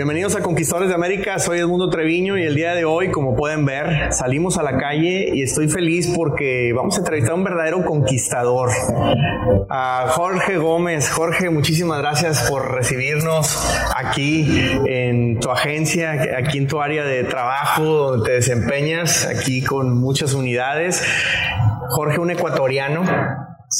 Bienvenidos a Conquistadores de América, soy Edmundo Treviño y el día de hoy, como pueden ver, salimos a la calle y estoy feliz porque vamos a entrevistar a un verdadero conquistador, a Jorge Gómez. Jorge, muchísimas gracias por recibirnos aquí en tu agencia, aquí en tu área de trabajo donde te desempeñas, aquí con muchas unidades. Jorge, un ecuatoriano,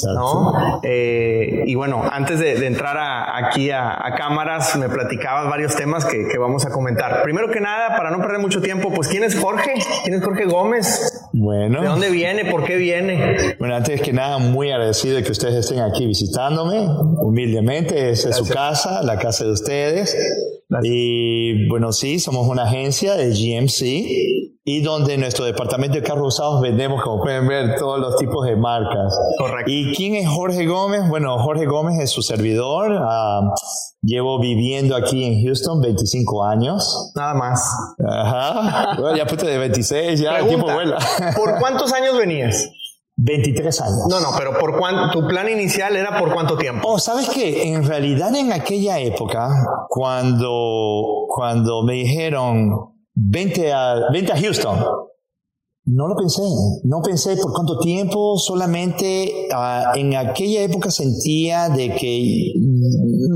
¿no? Eh, y bueno, antes de, entrar aquí a, cámaras, me platicabas varios temas que, vamos a comentar. Primero que nada, para no perder mucho tiempo, pues ¿quién es Jorge? ¿Quién es Jorge Gómez? Bueno. ¿De dónde viene? ¿Por qué viene? Bueno, antes que nada, muy agradecido de que ustedes estén aquí visitándome. Humildemente, esa es su casa, la casa de ustedes. Y bueno, sí, somos una agencia de GMC y donde en nuestro departamento de carros usados vendemos, como pueden ver, todos los tipos de marcas. Correcto. ¿Y quién es Jorge Gómez? Bueno, Jorge Gómez es su servidor. Ah, llevo viviendo aquí en Houston 25 años. Nada más. Ajá. Bueno, ya puse de 26, ya el tiempo vuela. ¿Por cuántos años venías? 23 años. No, no, pero por cuánto, tu plan inicial era por cuánto tiempo? Oh, ¿sabes qué? En realidad en aquella época, cuando, cuando me dijeron, vente a, vente a Houston, no lo pensé, no pensé por cuánto tiempo, solamente uh, en aquella época sentía de que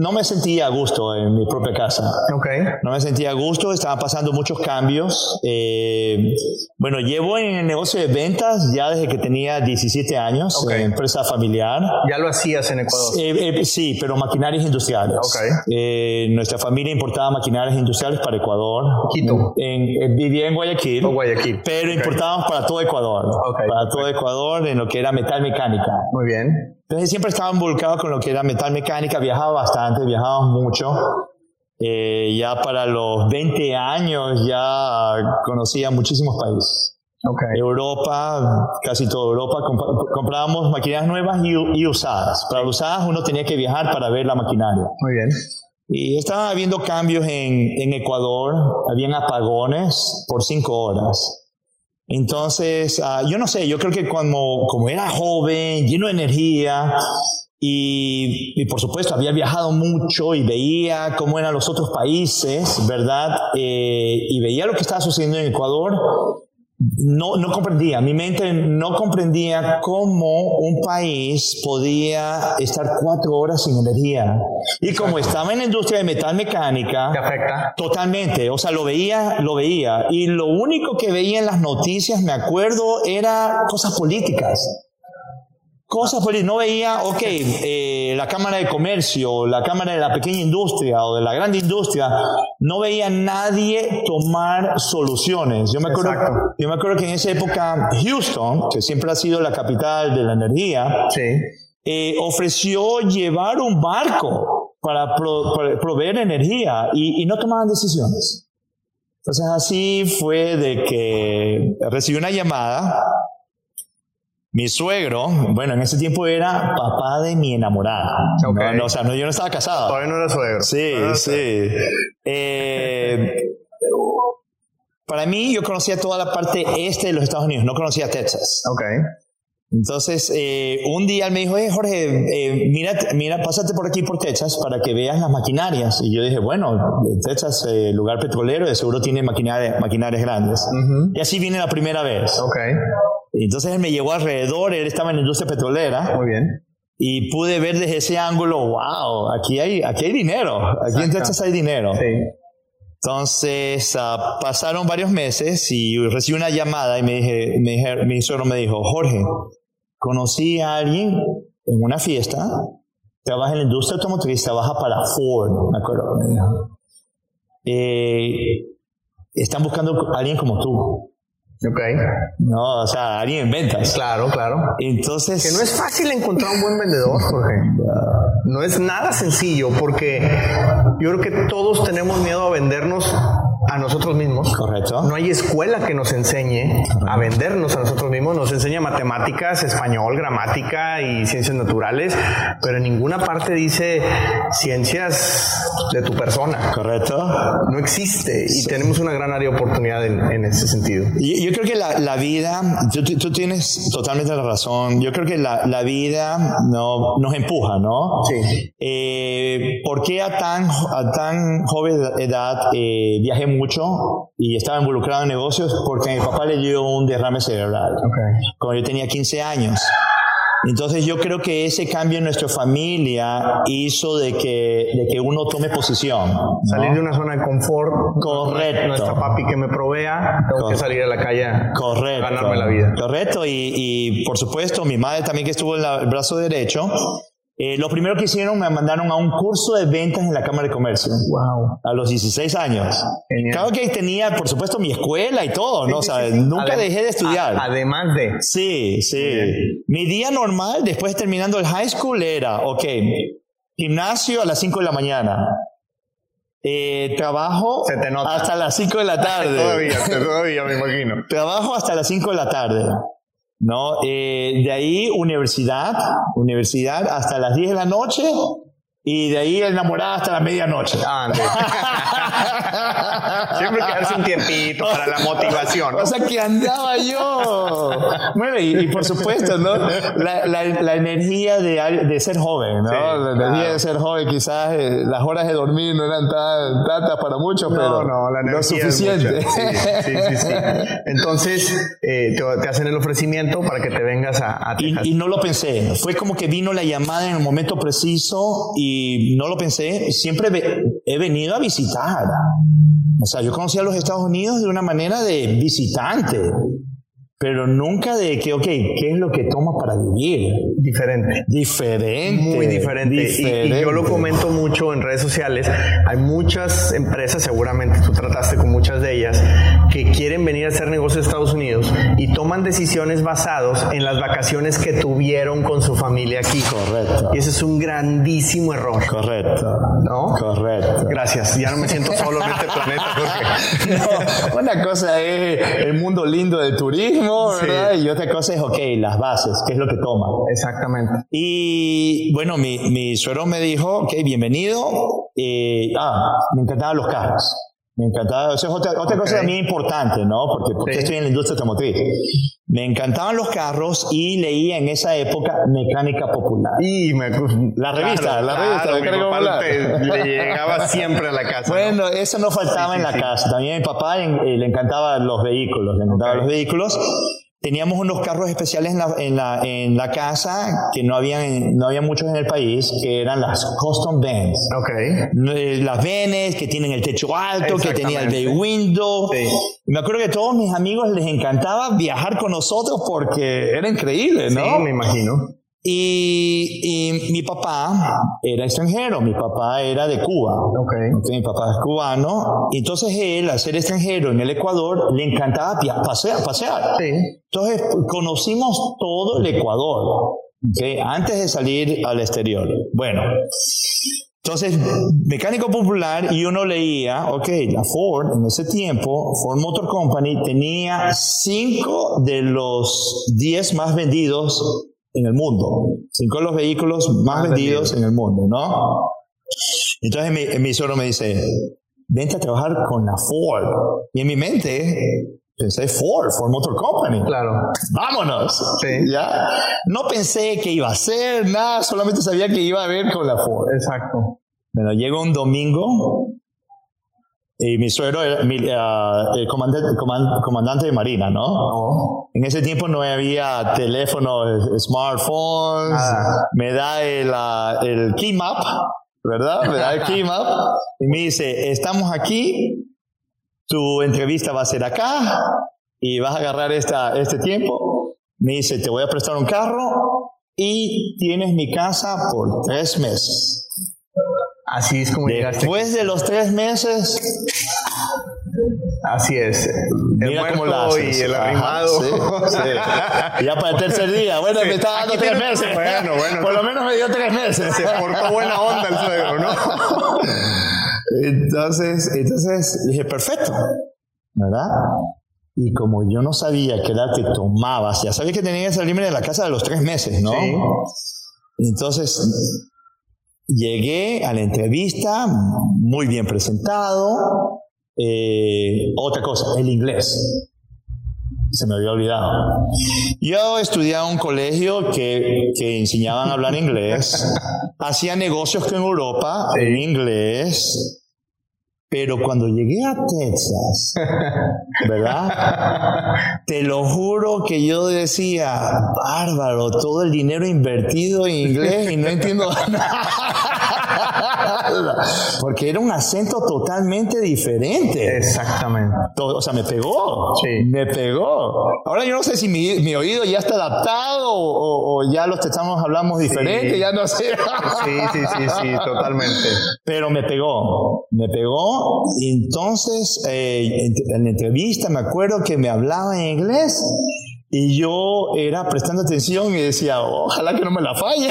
no me sentía a gusto en mi propia casa. Okay. No me sentía a gusto, estaban pasando muchos cambios. Eh, bueno, llevo en el negocio de ventas ya desde que tenía 17 años, okay. empresa familiar. ¿Ya lo hacías en Ecuador? Eh, eh, sí, pero maquinarias industriales. Okay. nuestra familia importaba maquinarias industriales para Ecuador. Quito. En, vivía en Guayaquil. O Guayaquil. Pero importábamos para todo Ecuador. Para todo Ecuador en lo que era metal mecánica. Muy bien. Entonces siempre estaba involucrado con lo que era metal mecánica, viajaba bastante, viajaba mucho. Eh, ya para los 20 años ya conocía muchísimos países. Okay. Europa, casi toda Europa, comprábamos maquinarias nuevas y, usadas. Para usadas uno tenía que viajar para ver la maquinaria. Muy bien. Y estaba habiendo cambios en, en Ecuador, habían apagones por cinco horas. Entonces, ah, yo no sé, yo creo que como, como era joven, lleno de energía, y, y, por supuesto había viajado mucho y veía cómo eran los otros países, ¿verdad? Eh, y veía lo que estaba sucediendo en Ecuador no, no comprendía, mi mente no comprendía cómo un país podía estar cuatro horas sin energía. Y como estaba en la industria de metal mecánica, ¿Te afecta? Totalmente, o sea, lo veía, lo veía. Y lo único que veía en las noticias, me acuerdo, era cosas políticas cosas pues no veía, ok, eh, la Cámara de Comercio, la Cámara de la Pequeña Industria o de la Grande Industria, no veía nadie tomar soluciones. Yo me acuerdo, yo me acuerdo que en esa época Houston, que siempre ha sido la capital de la energía, eh, ofreció llevar un barco para, proveer energía y, y no tomaban decisiones. Entonces así fue de que recibí una llamada mi suegro, bueno, en ese tiempo era papá de mi enamorada. No, o sea, no, yo no estaba casado. Todavía no era suegro. Sí, sí. Eh, para mí, yo conocía toda la parte este de los Estados Unidos, no conocía Texas. Ok. Entonces, eh, un día él me dijo, hey, Jorge, eh, mira, mira, pásate por aquí por Texas para que veas las maquinarias. Y yo dije, bueno, Texas, lugar petrolero, de seguro tiene maquinarias, maquinarias grandes. Y así vine la primera vez. Ok. Entonces él me llevó alrededor, él estaba en la industria petrolera. Muy bien. Y pude ver desde ese ángulo, wow, aquí hay, aquí hay dinero, aquí en Texas hay dinero. Sí. Entonces uh, pasaron varios meses y recibí una llamada y me dije, me dije, mi suegro me dijo, Jorge, conocí a alguien en una fiesta, trabaja en la industria automotriz, trabaja para Ford, me acuerdo. Me dijo. Eh, están buscando a alguien como tú. Ok. No, o sea, alguien en ventas. Claro, claro. Entonces. Que no es fácil encontrar un buen vendedor, Jorge. No es nada sencillo porque yo creo que todos tenemos miedo a vendernos a nosotros mismos. Correcto. No hay escuela que nos enseñe a vendernos a nosotros mismos. Nos enseña matemáticas, español, gramática y ciencias naturales, pero en ninguna parte dice ciencias de tu persona. Correcto. No existe y tenemos una gran área de oportunidad en, ese sentido. Yo, yo creo que la, la vida, tú, tú, tienes totalmente la razón. Yo creo que la, la vida no, nos empuja, ¿no? Sí. Eh, ¿Por qué a tan, a tan joven edad eh, viajé mucho y estaba involucrado en negocios? Porque mi papá le dio un derrame cerebral cuando yo tenía 15 años. Entonces yo creo que ese cambio en nuestra familia hizo de que, de que uno tome posición. Salir de una zona de confort. Correcto. No está papi que me provea, tengo que salir a la calle Correcto. ganarme la vida. Correcto. Y, y por supuesto mi madre también que estuvo en el brazo derecho, eh, lo primero que hicieron me mandaron a un curso de ventas en la Cámara de Comercio. Wow. A los 16 años. Claro que tenía, por supuesto, mi escuela y todo, ¿no? o sea, nunca dejé de estudiar. además de. Sí, sí. Mi día normal, después terminando el high school, era, ok, gimnasio a las 5 de la mañana. Eh, trabajo hasta las 5 de la tarde. todavía, todavía me imagino. Trabajo hasta las 5 de la tarde. ¿No? Eh, de ahí universidad, universidad hasta las 10 de la noche y de ahí enamorada hasta la medianoche. Siempre quedarse un tiempito para la motivación. O sea, que andaba yo. Bueno, y, por supuesto, ¿no? La, la, energía de, de, ser joven, ¿no? la energía de ser joven, quizás eh, las horas de dormir no eran tan, tantas para muchos, pero no, la lo suficiente. Sí, sí, sí, Entonces, eh, te, hacen el ofrecimiento para que te vengas a, a y, y no lo pensé. Fue como que vino la llamada en el momento preciso y no lo pensé, siempre he venido a visitar. O sea, yo conocí a los Estados Unidos de una manera de visitante pero nunca de que, ok, ¿qué es lo que tomas para vivir? Diferente. Diferente. Muy diferente. Y, yo lo comento mucho en redes sociales. Hay muchas empresas, seguramente tú trataste con muchas de ellas, que quieren venir a hacer negocios en Estados Unidos y toman decisiones basados en las vacaciones que tuvieron con su familia aquí. Correcto. Y ese es un grandísimo error. Correcto. ¿No? Correcto. Gracias. Ya no me siento solo en este planeta. no, una cosa es el mundo lindo del turismo y otra cosa es, ok, las bases, ¿qué es lo que toma? Exactamente. Y bueno, mi, mi suegro me dijo, ok, bienvenido. Eh, ah, me encantaban los carros. Me encantaba, eso es otra, otra cosa también importante, ¿no? Porque, porque estoy en la industria automotriz. Me encantaban los carros y leía en esa época Mecánica Popular. Y me, la revista, la revista Mecánica Popular. le llegaba siempre a la casa. Bueno, eso no faltaba en la casa. También a mi papá le, le encantaban los vehículos, le encantaban los vehículos teníamos unos carros especiales en la, en la, en la casa que no había, no había muchos en el país, que eran las custom vans. Okay. Las vans que tienen el techo alto, que tenían el bay window. Me acuerdo que a todos mis amigos les encantaba viajar con nosotros porque era increíble, ¿no? Sí, me imagino. Y, mi papá era extranjero, mi papá era de Cuba. Okay. mi papá es cubano. Y entonces él, al ser extranjero en el Ecuador, le encantaba pasear. pasear. Sí. Entonces conocimos todo el Ecuador, ¿okay? antes de salir al exterior. Bueno, entonces, mecánico popular, y uno leía, ok, la Ford en ese tiempo, Ford Motor Company, tenía cinco de los diez más vendidos en el mundo. Cinco de los vehículos más, vendidos en el mundo, ¿no? Entonces mi, mi suegro me dice, vente a trabajar con la Ford. Y en mi mente pensé Ford, Ford Motor Company. Claro. Vámonos. Sí. ¿Ya? No pensé que iba a ser nada, solamente sabía que iba a ver con la Ford. Exacto. Bueno, llego un domingo y mi suegro era ah, el comandante, comandante de Marina, ¿no? Oh. En ese tiempo no había teléfonos, smartphones. Me da el, uh, el key map, ¿verdad? Me da el key map y me dice, estamos aquí, tu entrevista va a ser acá y vas a agarrar esta, este tiempo. Me dice, te voy a prestar un carro y tienes mi casa por tres meses. Así es como Después de los tres meses, Así es. El Mira cómo la haces. y el arrimado. sí, sí. Ya para el tercer día. Bueno, Sí. me está dando Aquí tres tiene- meses. Bueno, bueno. Por lo menos me dio tres meses. Se portó buena onda el suegro, ¿no? Entonces, entonces dije, perfecto, ¿verdad? Y como yo no sabía qué edad te tomabas, ya sabía que tenía que salirme de la casa de los tres meses, ¿no? Sí. Entonces, llegué a la entrevista muy bien presentado. Eh, otra cosa, el inglés. Se me había olvidado. Yo estudiaba en un colegio que, que enseñaban a hablar inglés. Hacía negocios con Europa en inglés. Pero cuando llegué a Texas, ¿verdad? Te lo juro que yo decía, bárbaro, todo el dinero invertido en inglés y no entiendo nada. Porque era un acento totalmente diferente. Exactamente. O sea, me pegó. Sí. Me pegó. Ahora yo no sé si mi, mi oído ya está adaptado o, o ya los texanos hablamos diferente, Sí. ya no sé. Sí, sí, sí, sí, totalmente. Pero me pegó, me pegó. Y entonces, eh, en, en la entrevista me acuerdo que me hablaba en inglés y yo era prestando atención y decía, ojalá que no me la falle.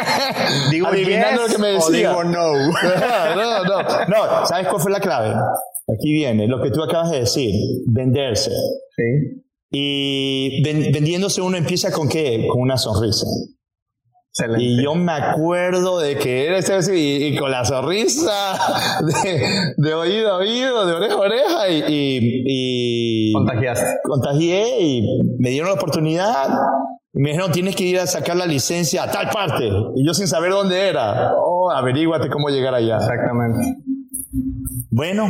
Digo Adivinando yes lo que me o decía. digo no. no, no, no. ¿Sabes cuál fue la clave? Aquí viene, lo que tú acabas de decir, venderse. Sí. Y ven- vendiéndose uno empieza con qué? Con una sonrisa. Excelente. Y yo me acuerdo de que era ese y, y con la sonrisa de, de oído a oído, de oreja a oreja, y, y- y Contagiaste. contagié y me dieron la oportunidad. Y me dijeron, tienes que ir a sacar la licencia a tal parte. Y yo sin saber dónde era. Oh, averíguate cómo llegar allá. Exactamente. Bueno,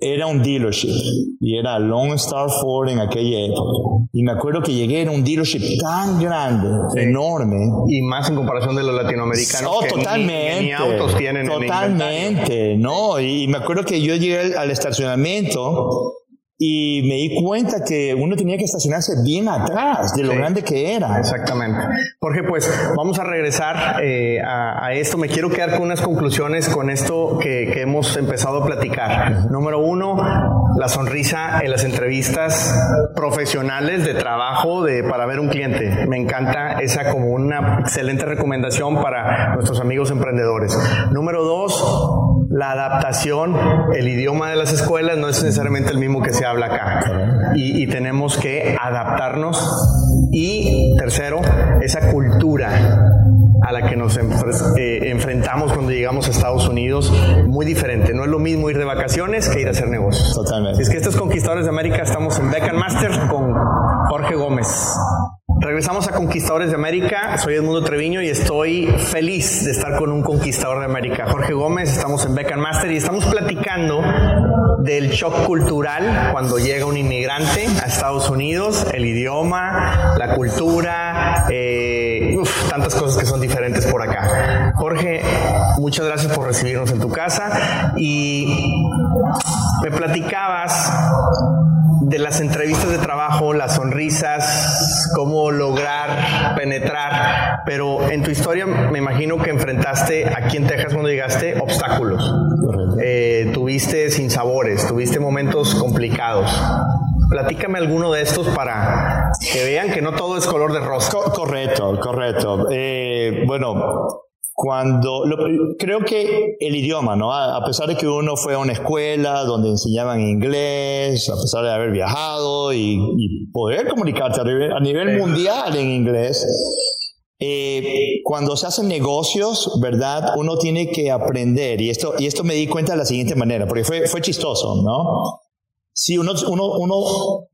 era un dealership y era Lone Star Ford en aquella época. Y me acuerdo que llegué, era un dealership tan grande, enorme. Y más en comparación de los latinoamericanos. Oh, que ni- totalmente. Ni, autos tienen en inventario. Totalmente, ¿no? Y me acuerdo que yo llegué al, al estacionamiento y me di cuenta que uno tenía que estacionarse bien atrás de lo Sí. grande que era. Exactamente. Jorge, pues vamos a regresar eh, a, a esto. Me quiero quedar con unas conclusiones con esto que, que hemos empezado a platicar. Número uno, la sonrisa en las entrevistas profesionales de trabajo de, para ver un cliente. Me encanta esa como una excelente recomendación para nuestros amigos emprendedores. Número dos, la adaptación, el idioma de las escuelas no es necesariamente el mismo que se habla acá. Y, y tenemos que adaptarnos. Y tercero, esa cultura a la que nos eh, enfrentamos cuando llegamos a Estados Unidos, muy diferente. No es lo mismo ir de vacaciones que ir a hacer negocios. Totalmente. Es que estos Conquistadores de América estamos en Beck and Master con Jorge Gómez. Regresamos a Conquistadores de América. Soy Edmundo Treviño y estoy feliz de estar con un conquistador de América. Jorge Gómez, estamos en Beck and Master y estamos platicando del shock cultural cuando llega un inmigrante a Estados Unidos, el idioma, la cultura, eh, tantas cosas que son diferentes por acá. Jorge, muchas gracias por recibirnos en tu casa y me platicabas de las entrevistas de trabajo, las sonrisas, cómo lograr penetrar, pero en tu historia me imagino que enfrentaste aquí en Texas cuando llegaste obstáculos, Eh, tuviste sinsabores, tuviste momentos complicados. Platícame alguno de estos para que vean que no todo es color de rosa. Co- correcto, correcto. Eh, bueno, cuando lo- creo que el idioma, ¿no? A, a pesar de que uno fue a una escuela donde enseñaban inglés, a pesar de haber viajado y, y poder comunicarte a nivel, a nivel Sí. mundial en inglés, eh, cuando se hacen negocios, ¿verdad? Uno tiene que aprender, y esto, y esto me di cuenta de la siguiente manera, porque fue, fue chistoso, ¿no? Si uno, uno, uno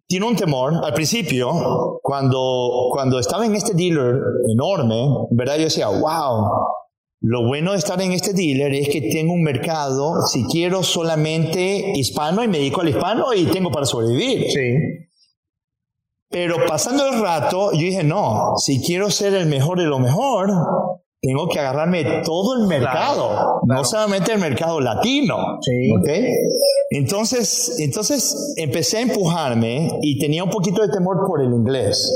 tiene un temor, al principio, cuando, cuando estaba en este dealer enorme, ¿verdad? Yo decía, wow, lo bueno de estar en este dealer es que tengo un mercado, si quiero solamente hispano y me dedico al hispano y tengo para sobrevivir. Sí, Pero pasando el rato, yo dije, no, si quiero ser el mejor de lo mejor, tengo que agarrarme todo el mercado, claro. no solamente el mercado latino. Sí. ¿ok? Entonces, entonces empecé a empujarme y tenía un poquito de temor por el inglés.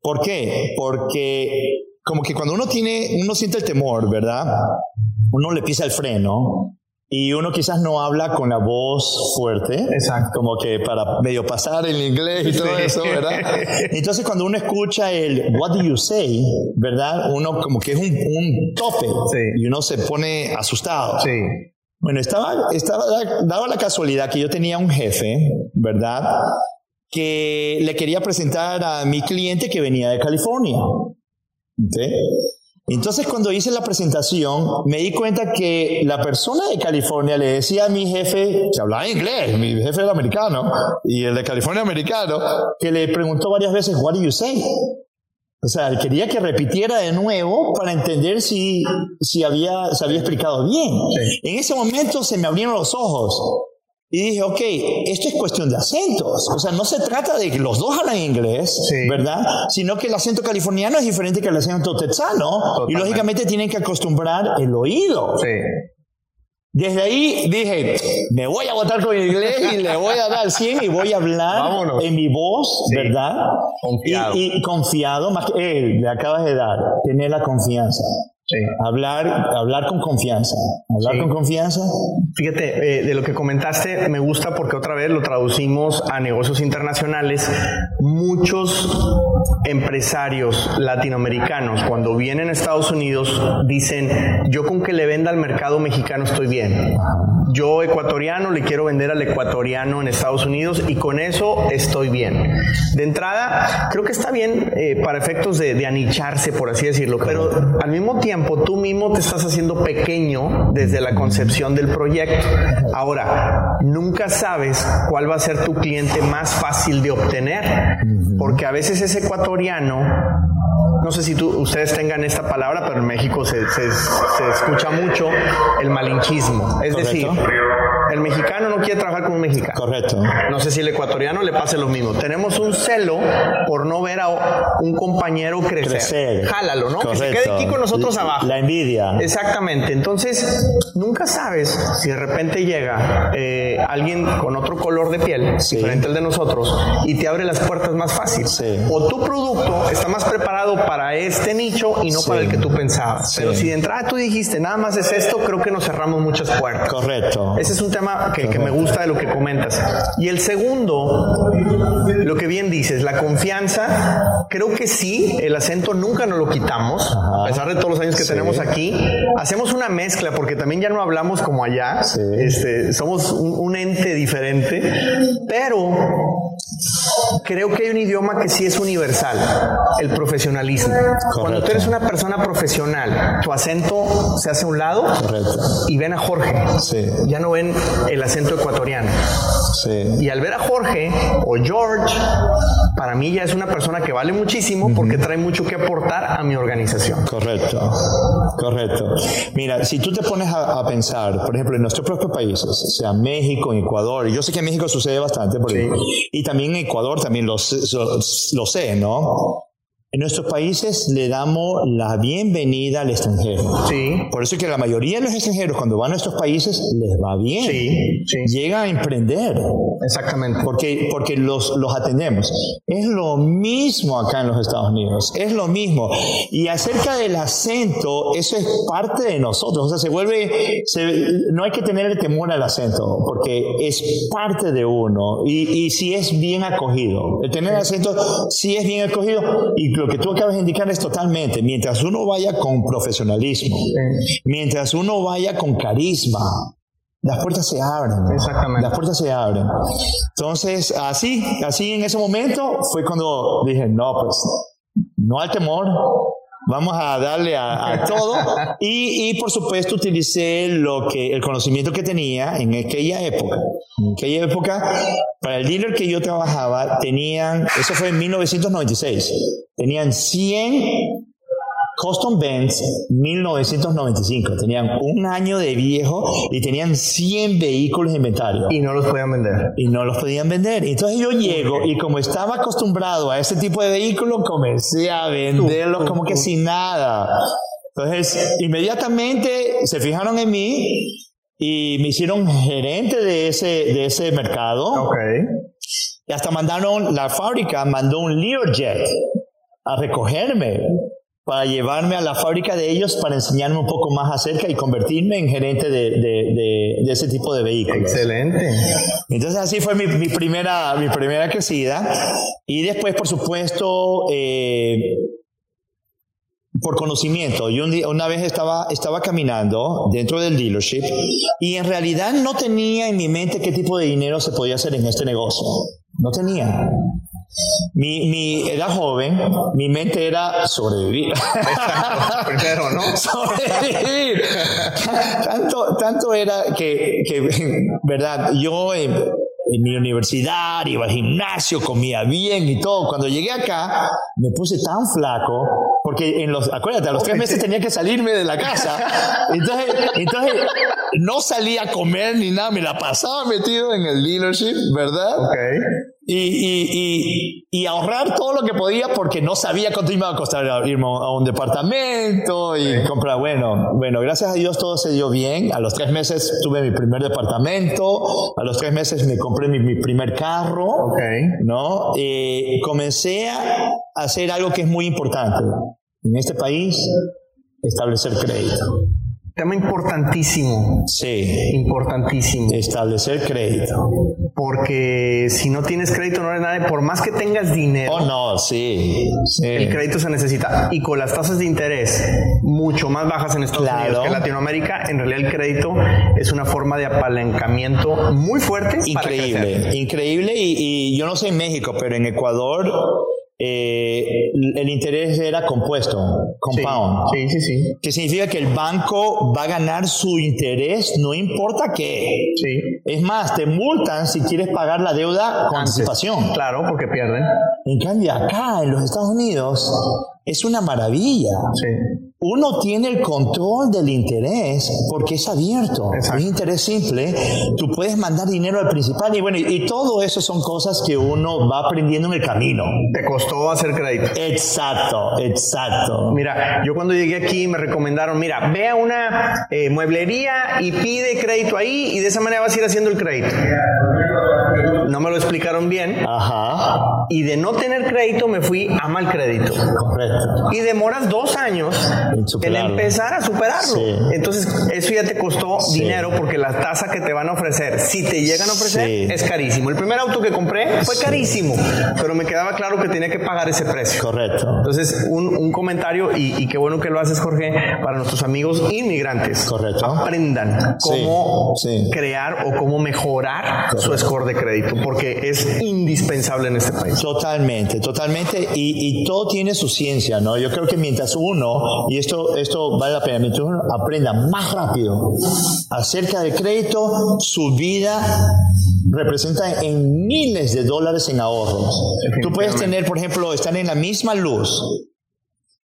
¿Por qué? Porque como que cuando uno tiene, uno siente el temor, ¿verdad? Uno le pisa el freno y uno quizás no habla con la voz fuerte, Exacto. como que para medio pasar el inglés y todo Sí. eso, ¿verdad? Entonces cuando uno escucha el what do you say, ¿verdad? Uno como que es un, un tope Sí. y uno se pone asustado. Sí. Bueno, estaba, estaba, daba la casualidad que yo tenía un jefe, ¿verdad? Que le quería presentar a mi cliente que venía de California. ¿Ok? Entonces, cuando hice la presentación, me di cuenta que la persona de California le decía a mi jefe, que hablaba inglés, mi jefe era americano, y el de California americano, que le preguntó varias veces, What do you say? O sea, quería que repitiera de nuevo para entender si, si había, se había explicado bien. Sí. En ese momento se me abrieron los ojos y dije, ok, esto es cuestión de acentos. O sea, no se trata de que los dos hablan inglés, Sí. ¿verdad? Sino que el acento californiano es diferente que el acento texano y lógicamente tienen que acostumbrar el oído. Sí. Desde ahí dije, me voy a votar con el inglés y le voy a dar 100 y voy a hablar Vámonos. en mi voz, Sí. ¿verdad? Confiado. Y, y confiado, más que él, le acabas de dar, tener la confianza. Sí. Hablar, hablar con confianza. Hablar Sí. con confianza. Fíjate, eh, de lo que comentaste me gusta porque otra vez lo traducimos a negocios internacionales. Muchos empresarios latinoamericanos cuando vienen a Estados Unidos dicen, yo con que le venda al mercado mexicano estoy bien. Yo ecuatoriano le quiero vender al ecuatoriano en Estados Unidos y con eso estoy bien. De entrada, creo que está bien eh, para efectos de, de anicharse, por así decirlo, pero al mismo tiempo tú mismo te estás haciendo pequeño desde la concepción del proyecto. Ahora, nunca sabes cuál va a ser tu cliente más fácil de obtener, porque a veces ese ecuatoriano no sé si tú, ustedes tengan esta palabra, pero en México se, se- se escucha mucho el malinchismo. Es Correcto. decir, el mexicano no quiere trabajar con un mexicano. Correcto. No sé si el ecuatoriano le pase lo mismo. Tenemos un celo por no ver a un compañero crecer. Crecer. Jálalo, ¿no? Que se quede aquí con nosotros abajo. La envidia. Exactamente. Entonces, nunca sabes si de repente llega eh, alguien con otro color de piel, Sí. diferente al de nosotros, y te abre las puertas más fácil. Sí. O tu producto está más preparado para este nicho y no Sí. para el que tú pensabas. Sí. Pero si de entrada tú dijiste, nada más es esto, creo que nos cerramos muchas puertas. Correcto. Ese es un tema que, que me gusta de lo que comentas. Y el segundo, lo que bien dices, la confianza, creo que sí, el acento nunca nos lo quitamos, Ajá. a pesar de todos los años que Sí. tenemos aquí. Hacemos una mezcla porque también ya no hablamos como allá, este, somos un, un ente diferente, pero creo que hay un idioma que sí es universal, el profesionalismo. Cuando tú eres una persona profesional, tu acento se hace a un lado Correcto. y ven a Jorge. Sí. Ya no ven el acento ecuatoriano. Sí. Y al ver a Jorge o George, para mí ya es una persona que vale muchísimo porque trae mucho que aportar a mi organización. Correcto, correcto. Mira, si tú te pones a, a pensar, por ejemplo, en nuestros propios países, sea México, Ecuador, yo sé que en México sucede bastante, por ahí, y también en Ecuador también lo, lo, lo sé, ¿no? En nuestros países le damos la bienvenida al extranjero. Sí, Por eso es que la mayoría de los extranjeros cuando van a nuestros países les va bien. sí, sí, Llegan a emprender exactamente. porque, porque los, los atendemos. Es lo mismo acá en los Estados Unidos, es lo mismo. Y acerca del acento, eso es parte de nosotros, o sea, se vuelve, se- no hay que tener temor al acento, porque es parte de uno y, y si es bien acogido. El tener acento sí es bien acogido y lo que tú acabas de indicar es totalmente, mientras uno vaya con profesionalismo, mientras uno vaya con carisma, las puertas se abren. Exactamente. Las puertas se abren. Entonces, así, así en ese momento fue cuando dije, no, pues, no al temor, vamos a darle a, a todo. Y, y, por supuesto utilicé lo que, el conocimiento que tenía en aquella época. En aquella época, para el dealer que yo trabajaba, tenían, eso fue en 1996, tenían 100 Custom Benz 1995. Tenían un año de viejo y tenían 100 vehículos en inventario. Y no los podían vender. Y no los podían vender. Entonces yo llego y como estaba acostumbrado a ese tipo de vehículos, comencé a venderlos como que sin nada. Entonces, inmediatamente se fijaron en mí y me hicieron gerente de ese, de ese mercado. Ok. Y hasta mandaron, la fábrica mandó un Learjet a recogerme. Para llevarme a la fábrica de ellos para enseñarme un poco más acerca y convertirme en gerente de, de, de, ese tipo de vehículos. Excelente. Entonces así fue mi, mi, primera, mi primera crecida. Y después, por supuesto, eh, por conocimiento. Yo un día, una vez estaba, estaba caminando dentro del dealership y en realidad no tenía en mi mente qué tipo de dinero se podía hacer en este negocio. No tenía. Mi, mi, era joven, mi mente era sobrevivir. Primero, ¿no? sobrevivir. tanto, tanto era que, que verdad, yo en, en mi universidad iba al gimnasio, comía bien y todo. Cuando llegué acá, me puse tan flaco, porque en los, acuérdate, a los tres meses tenía que salirme de la casa. Entonces, entonces no salía a comer ni nada, me la pasaba metido en el dealership, ¿verdad? Okay y, y, y, ahorrar todo lo que podía porque no sabía cuánto iba a costar irme a un departamento y comprar. Bueno, bueno, gracias a Dios todo se dio bien. A los tres meses tuve mi primer departamento, a los tres meses me compré mi, mi primer carro, okay. ¿no? Y comencé a hacer algo que es muy importante en este país, establecer crédito. Tema importantísimo. Sí. Importantísimo. Establecer crédito. Porque si no tienes crédito no eres nada. Por más que tengas dinero. Oh, no, sí. sí. El crédito se necesita. Y con las tasas de interés mucho más bajas en Estados Claro. Unidos que en Latinoamérica, en realidad el crédito es una forma de apalancamiento muy fuerte. para. Increíble, increíble. Y, y yo no sé en México, pero en Ecuador eh, el interés era compuesto, compound. Sí, sí, sí. Que significa que el banco va a ganar su interés, no importa qué. Sí. Es más, te multan si quieres pagar la deuda con Antes. anticipación. Claro, porque pierden. En cambio, acá en los Estados Unidos es una maravilla. Sí. Uno tiene el control del interés porque es abierto, Exacto. es interés simple. Tú puedes mandar dinero al principal y bueno, y, y todo eso son cosas que uno va aprendiendo en el camino. Te costó hacer crédito. Exacto, exacto. Mira, yo cuando llegué aquí me recomendaron, mira, ve a una eh, mueblería y pide crédito ahí y de esa manera vas a ir haciendo el crédito. No me lo explicaron bien Ajá, y de no tener crédito me fui a mal crédito. correcto. Y demoras dos años En empezar a superarlo. Sí. Entonces, eso ya te costó Sí. dinero porque la tasa que te van a ofrecer, si te llegan a ofrecer, Sí. es carísimo. El primer auto que compré fue carísimo, pero me quedaba claro que tenía que pagar ese precio. Correcto. Entonces, un, un comentario, y, y qué bueno que lo haces, Jorge, para nuestros amigos inmigrantes. Correcto. Aprendan cómo crear o cómo mejorar su score de crédito, porque es indispensable en este país. Totalmente, totalmente. Y, y todo tiene su ciencia, ¿no? Yo creo que mientras uno, y esto, esto vale la pena, mientras uno aprenda más rápido acerca del crédito, su vida representa en miles de dólares en ahorros. Tú puedes tener, por ejemplo, estar en la misma luz,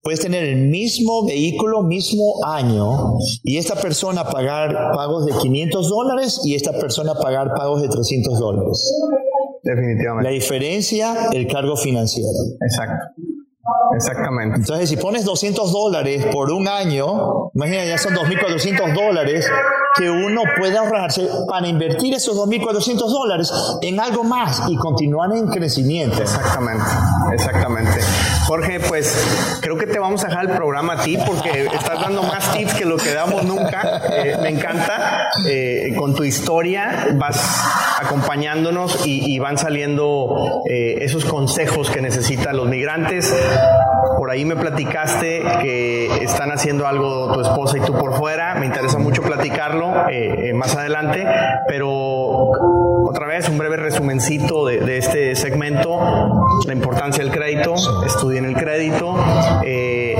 puedes tener el mismo vehículo, mismo año, y esta persona pagar pagos de 500 dólares y esta persona pagar pagos de 300 dólares. La Definitivamente. diferencia, el cargo financiero. Exacto. Exactamente. Entonces, si pones 200 dólares por un año, imagina, ya son 2.400 dólares que uno puede ahorrarse para invertir esos 2.400 dólares en algo más y continuar en crecimiento. Exactamente, exactamente. Jorge, pues creo que te vamos a dejar el programa a ti porque estás dando más tips que lo que damos nunca. Eh, me encanta. Eh, con tu historia vas acompañándonos y, van saliendo eh, esos consejos que necesitan los migrantes. Por ahí me platicaste que están haciendo algo tu esposa y tú por fuera. Me interesa mucho platicarlo eh, eh, más adelante, pero otra vez un breve resumencito de, de este segmento. La importancia del crédito, estudien el crédito. Eh,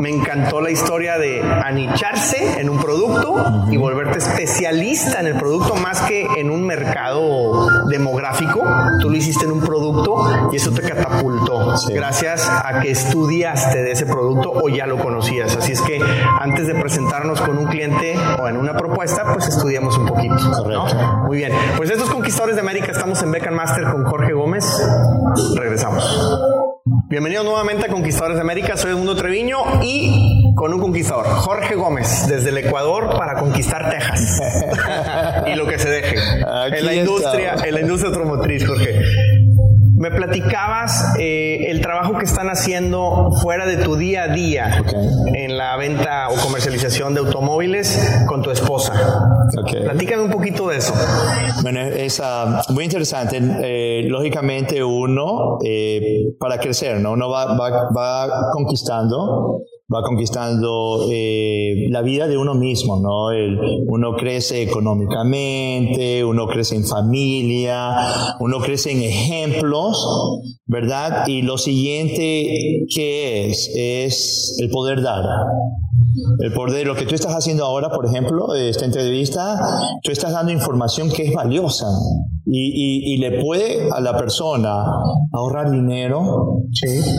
me encantó la historia de anicharse en un producto y volverte especialista en el producto más que en un mercado demográfico. Tú lo hiciste en un producto y eso te catapultó Sí. gracias a que estudiaste de ese producto o ya lo conocías. Así es que antes de presentarnos con un cliente o en una propuesta, pues estudiamos un poquito. ¿no? Correcto. Muy bien. Pues estos Conquistadores de América estamos en Becan Master con Jorge Gómez. Regresamos. Bienvenidos nuevamente a Conquistadores de América. Soy Edmundo Treviño y con un conquistador, Jorge Gómez, desde el Ecuador para conquistar Texas. y lo que se deje. Aquí en la industria, estamos. en la industria automotriz, Jorge. Me platicabas eh, el trabajo que están haciendo fuera de tu día a día en la venta o comercialización de automóviles con tu esposa. Platícame un poquito de eso. Bueno, es uh, muy interesante. Eh, lógicamente uno, eh, para crecer, ¿no? uno va, va, va conquistando va conquistando eh, la vida de uno mismo, ¿no? uno crece económicamente, uno crece en familia, uno crece en ejemplos, ¿verdad? Y lo siguiente que es, es el poder dar. El poder, lo que tú estás haciendo ahora, por ejemplo, esta entrevista, tú estás dando información que es valiosa y, y, le puede a la persona ahorrar dinero,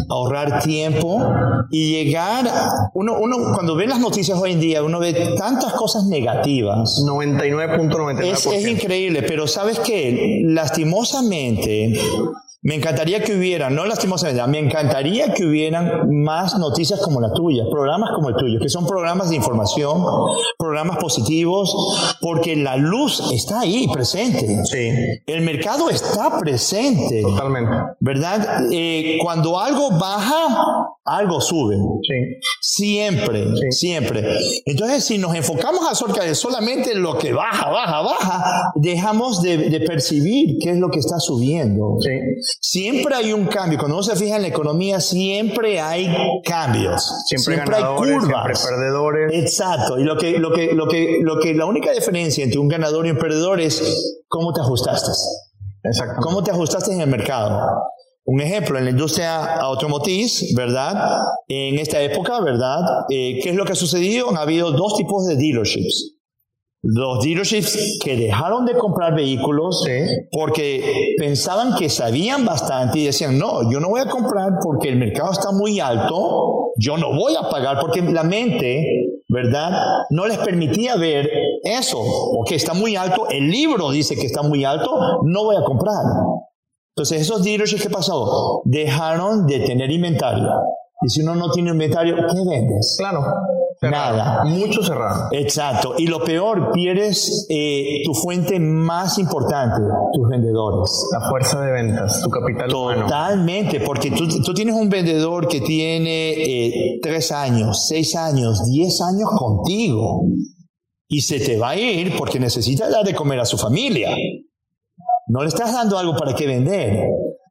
ahorrar tiempo y llegar. Uno, uno, cuando ve las noticias hoy en día, uno ve tantas cosas negativas. 99.99%. Es, es increíble, pero sabes que lastimosamente me encantaría que hubiera, no lastimosamente, me encantaría que hubieran más noticias como la tuya, programas como el tuyo, que son programas de información, programas positivos, porque la luz está ahí presente. Sí. El mercado está presente. Totalmente. ¿Verdad? Eh, cuando algo baja, algo sube. Sí. Siempre, siempre. Entonces, si nos enfocamos acerca de solamente lo que baja, baja, baja, dejamos de, de percibir qué es lo que está subiendo. Sí. Siempre hay un cambio. Cuando uno se fija en la economía, siempre hay cambios. Siempre, hay curvas. Siempre perdedores. Exacto. Y lo que, lo que, lo que, lo que, la única diferencia entre un ganador y un perdedor es cómo te ajustaste. Exacto. ¿Cómo te ajustaste en el mercado? Un ejemplo, en la industria automotriz, ¿verdad? En esta época, ¿verdad? Eh, ¿Qué es lo que ha sucedido? Ha habido dos tipos de dealerships los dealerships que dejaron de comprar vehículos porque pensaban que sabían bastante y decían, no, yo no voy a comprar porque el mercado está muy alto, yo no voy a pagar porque la mente, ¿verdad? No les permitía ver eso, porque está muy alto, el libro dice que está muy alto, no voy a comprar. Entonces, esos dealerships, ¿qué pasó? Dejaron de tener inventario. Y si uno no tiene inventario, ¿qué vendes? Claro. Nada. Mucho cerrado. Exacto. Y lo peor, pierdes eh, tu fuente más importante, tus vendedores. La fuerza de ventas, tu capital Totalmente, porque tú, tú, tienes un vendedor que tiene eh, tres años, seis años, diez años contigo. Y se te va a ir porque necesita dar de comer a su familia. No le estás dando algo para que vender.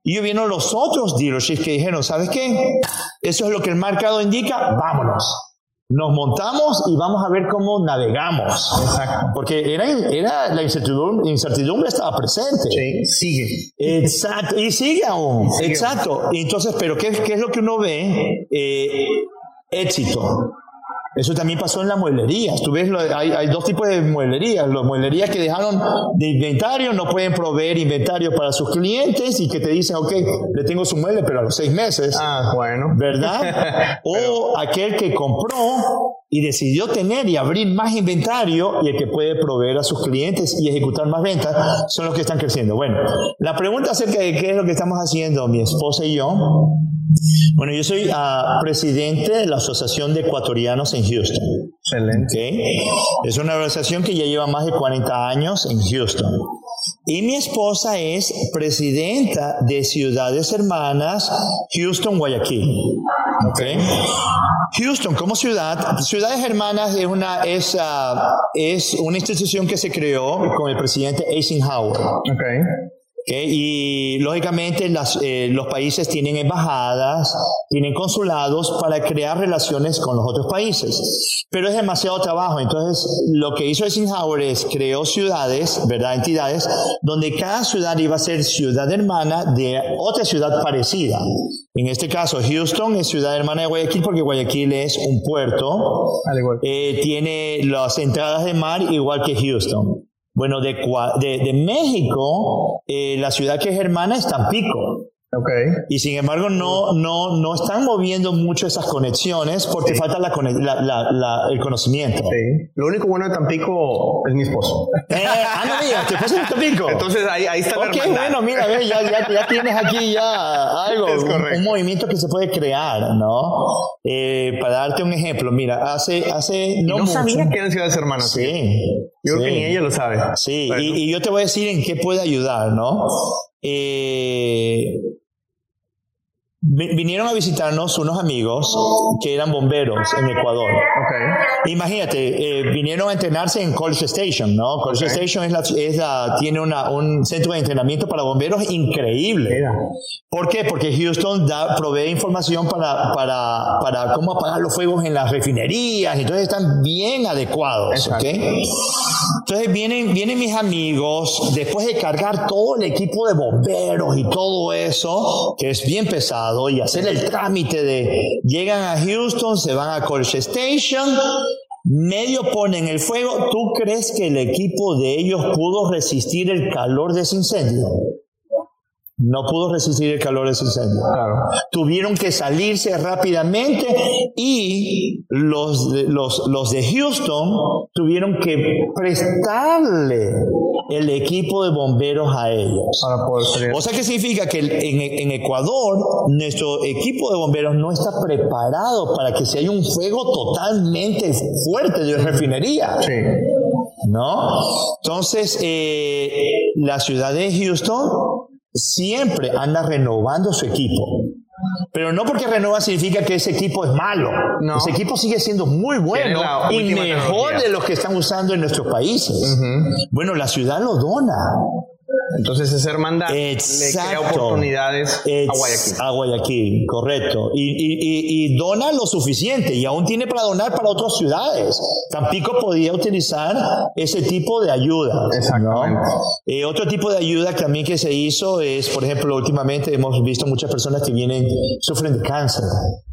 Y vieron los otros dealerships que dijeron, ¿sabes qué? Eso es lo que el mercado indica, vámonos. Nos montamos y vamos a ver cómo navegamos. Exacto. Porque era, era la incertidumbre, incertidumbre estaba presente. Sí, sigue. Exacto, y sigue aún. Exacto. entonces, pero ¿qué, ¿qué, es lo que uno ve? Eh, éxito. Eso también pasó en la mueblería. Tú ves, hay, hay, dos tipos de mueblerías. Las mueblerías que dejaron de inventario, no pueden proveer inventario para sus clientes y que te dicen, ok, le tengo su mueble, pero a los seis meses. Ah, bueno. ¿Verdad? o aquel que compró y decidió tener y abrir más inventario y el que puede proveer a sus clientes y ejecutar más ventas son los que están creciendo. Bueno, la pregunta acerca de qué es lo que estamos haciendo mi esposa y yo bueno, yo soy uh, presidente de la Asociación de Ecuatorianos en Houston. Excelente. Es una organización que ya lleva más de 40 años en Houston. Y mi esposa es presidenta de Ciudades Hermanas Houston, Guayaquil. Okay. Houston como ciudad, Ciudades Hermanas es una, es, uh, es una institución que se creó con el presidente Eisenhower. Okay. Y lógicamente eh, los países tienen embajadas, tienen consulados para crear relaciones con los otros países. Pero es demasiado trabajo. Entonces, lo que hizo Eisenhower es creó ciudades, ¿verdad? Entidades, donde cada ciudad iba a ser ciudad hermana de otra ciudad parecida. En este caso, Houston es ciudad hermana de Guayaquil porque Guayaquil es un puerto. Eh, tiene las entradas de mar igual que Houston. Bueno, de, de, de México, eh, la ciudad que es hermana es Tampico. Okay. Y sin embargo no, no, no están moviendo mucho esas conexiones porque falta la, la, la, el conocimiento. Sí. Lo único bueno de Tampico es mi esposo. Eh, ah, no, mira, tu esposo es Tampico. Entonces ahí, ahí está Ok, bueno, mira, ve, ya, ya, ya, tienes aquí ya algo, un, movimiento que se puede crear, ¿no? Eh, para darte un ejemplo, mira, hace... hace no, no sabía que eran ciudades hermanas. Sí. Yo creo que ni ella lo sabe. Sí, y, y, yo te voy a decir en qué puede ayudar, ¿no? Eh, Vinieron a visitarnos unos amigos que eran bomberos en Ecuador. Ok. Imagínate, eh, vinieron a entrenarse en College Station, ¿no? College Ok. Station es la, es la- tiene una- un centro de entrenamiento para bomberos increíble. Mira. ¿Por qué? Porque Houston da, provee información para, para, para cómo apagar los fuegos en las refinerías, entonces están bien adecuados. Entonces vienen, vienen mis amigos, después de cargar todo el equipo de bomberos y todo eso, que es bien pesado, y hacer el trámite de, llegan a Houston, se van a College Station, medio ponen el fuego, ¿tú crees que el equipo de ellos pudo resistir el calor de ese incendio? No pudo resistir el calor de ese incendio Claro. tuvieron que salirse rápidamente y los de, los, los de Houston tuvieron que prestarle el equipo de bomberos a ellos. Para poder salir. O sea que significa que en Ecuador nuestro equipo de bomberos no está preparado para que si hay un fuego totalmente fuerte de refinería. Sí. ¿no? Entonces, eh, la ciudad de Houston siempre anda renovando su equipo. Pero no porque renueva significa que ese equipo es malo. No. Ese equipo sigue siendo muy bueno y mejor tecnología. de los que están usando en nuestros países. Bueno, la ciudad lo dona. Entonces esa hermandad le Exacto. crea oportunidades Ex- a Guayaquil. A Guayaquil, correcto. Y, y- y- y dona lo suficiente y aún tiene para donar para otras ciudades. Tampico podía utilizar ese tipo de ayuda. Exactamente. ¿no? Eh, otro tipo de ayuda también que se hizo es, por ejemplo, últimamente hemos visto muchas personas que vienen, sufren de cáncer.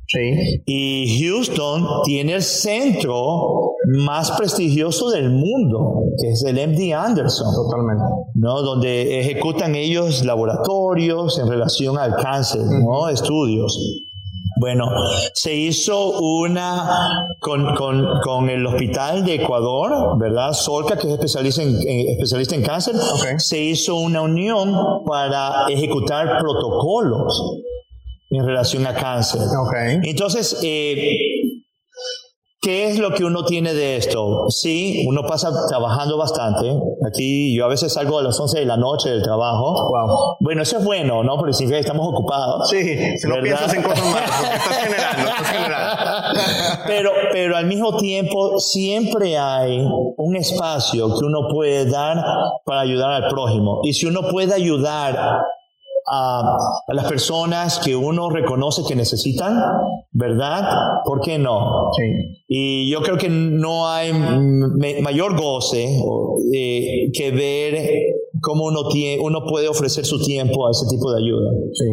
Sí. Y Houston tiene el centro más prestigioso del mundo, que es el MD Anderson. Totalmente. ¿no? donde ejecutan ellos laboratorios en relación al cáncer, ¿no? estudios. Bueno, se hizo una con, con- con el Hospital de Ecuador, ¿verdad? Solca, que es especialista en, especialista en cáncer, Ok. se hizo una unión para ejecutar protocolos en relación a cáncer. Ok. Entonces, eh, ¿qué es lo que uno tiene de esto? Sí, uno pasa trabajando bastante. Aquí yo a veces salgo a las 11 de la noche del trabajo. Wow. Bueno, eso es bueno, ¿no? Porque significa que estamos ocupados. Sí, si no piensas en cosas malas, estás generando, estás generando. Pero, pero al mismo tiempo siempre hay un espacio que uno puede dar para ayudar al prójimo. Y si uno puede ayudar a, a las personas que uno reconoce que necesitan, ¿verdad? ¿Por qué no? Sí. Y yo creo que no hay mayor goce eh, que ver cómo uno, tiene, uno puede ofrecer su tiempo a ese tipo de ayuda. Sí.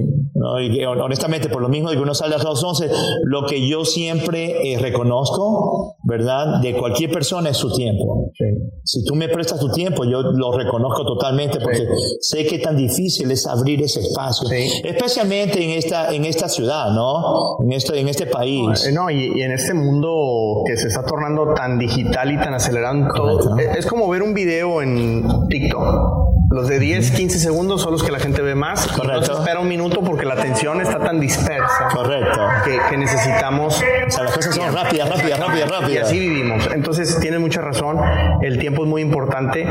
¿No? Y que, honestamente, por lo mismo de que uno sale a las 11, lo que yo siempre eh, reconozco, ¿verdad? De cualquier persona es su tiempo. Sí. Si tú me prestas tu tiempo, yo lo reconozco totalmente porque sé que tan difícil es abrir ese espacio, Sí. especialmente en esta, en esta ciudad, ¿no? En este, en este país. Eh, No, y, y en este mundo que se está tornando tan digital y tan acelerado, todo, es, es como ver un video en TikTok. Los de 10, 15 segundos son los que la gente ve más. y Correcto. Espera un minuto porque la atención está tan dispersa Correcto. que, que necesitamos O sea, las cosas son rápidas, rápidas, rápidas, Y rápidas. así vivimos. Entonces, tienes mucha razón. El tiempo es muy importante.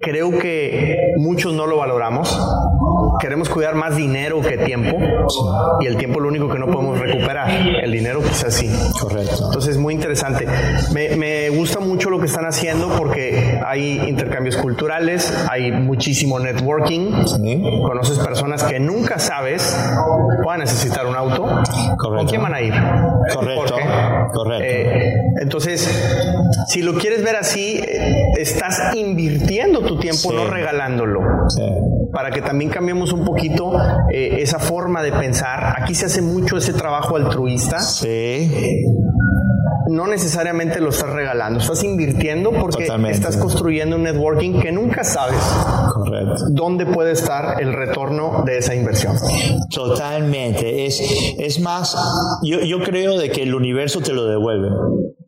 Creo que muchos no lo valoramos. Queremos cuidar más dinero que tiempo. Y el tiempo es lo único que no podemos recuperar. El dinero quizás sí. Correcto. Entonces, muy interesante. Me, me gusta mucho lo que están haciendo porque hay intercambios culturales, hay muchísimo networking. Sí. Conoces personas que nunca sabes van a necesitar un auto. ¿Con Correcto. quién van a ir? Correcto. Correcto. Eh, entonces, si lo quieres ver así, eh, estás invirtiendo tu tiempo, Sí. no regalándolo. Sí. Para que también cambiemos un poquito eh, esa forma de pensar. Aquí se hace mucho ese trabajo altruista. Sí. No necesariamente lo estás regalando, estás invirtiendo porque Totalmente. estás construyendo un networking que nunca sabes Correcto. dónde puede estar el retorno de esa inversión. Totalmente. Es, es más, yo, yo creo de que el universo te lo devuelve.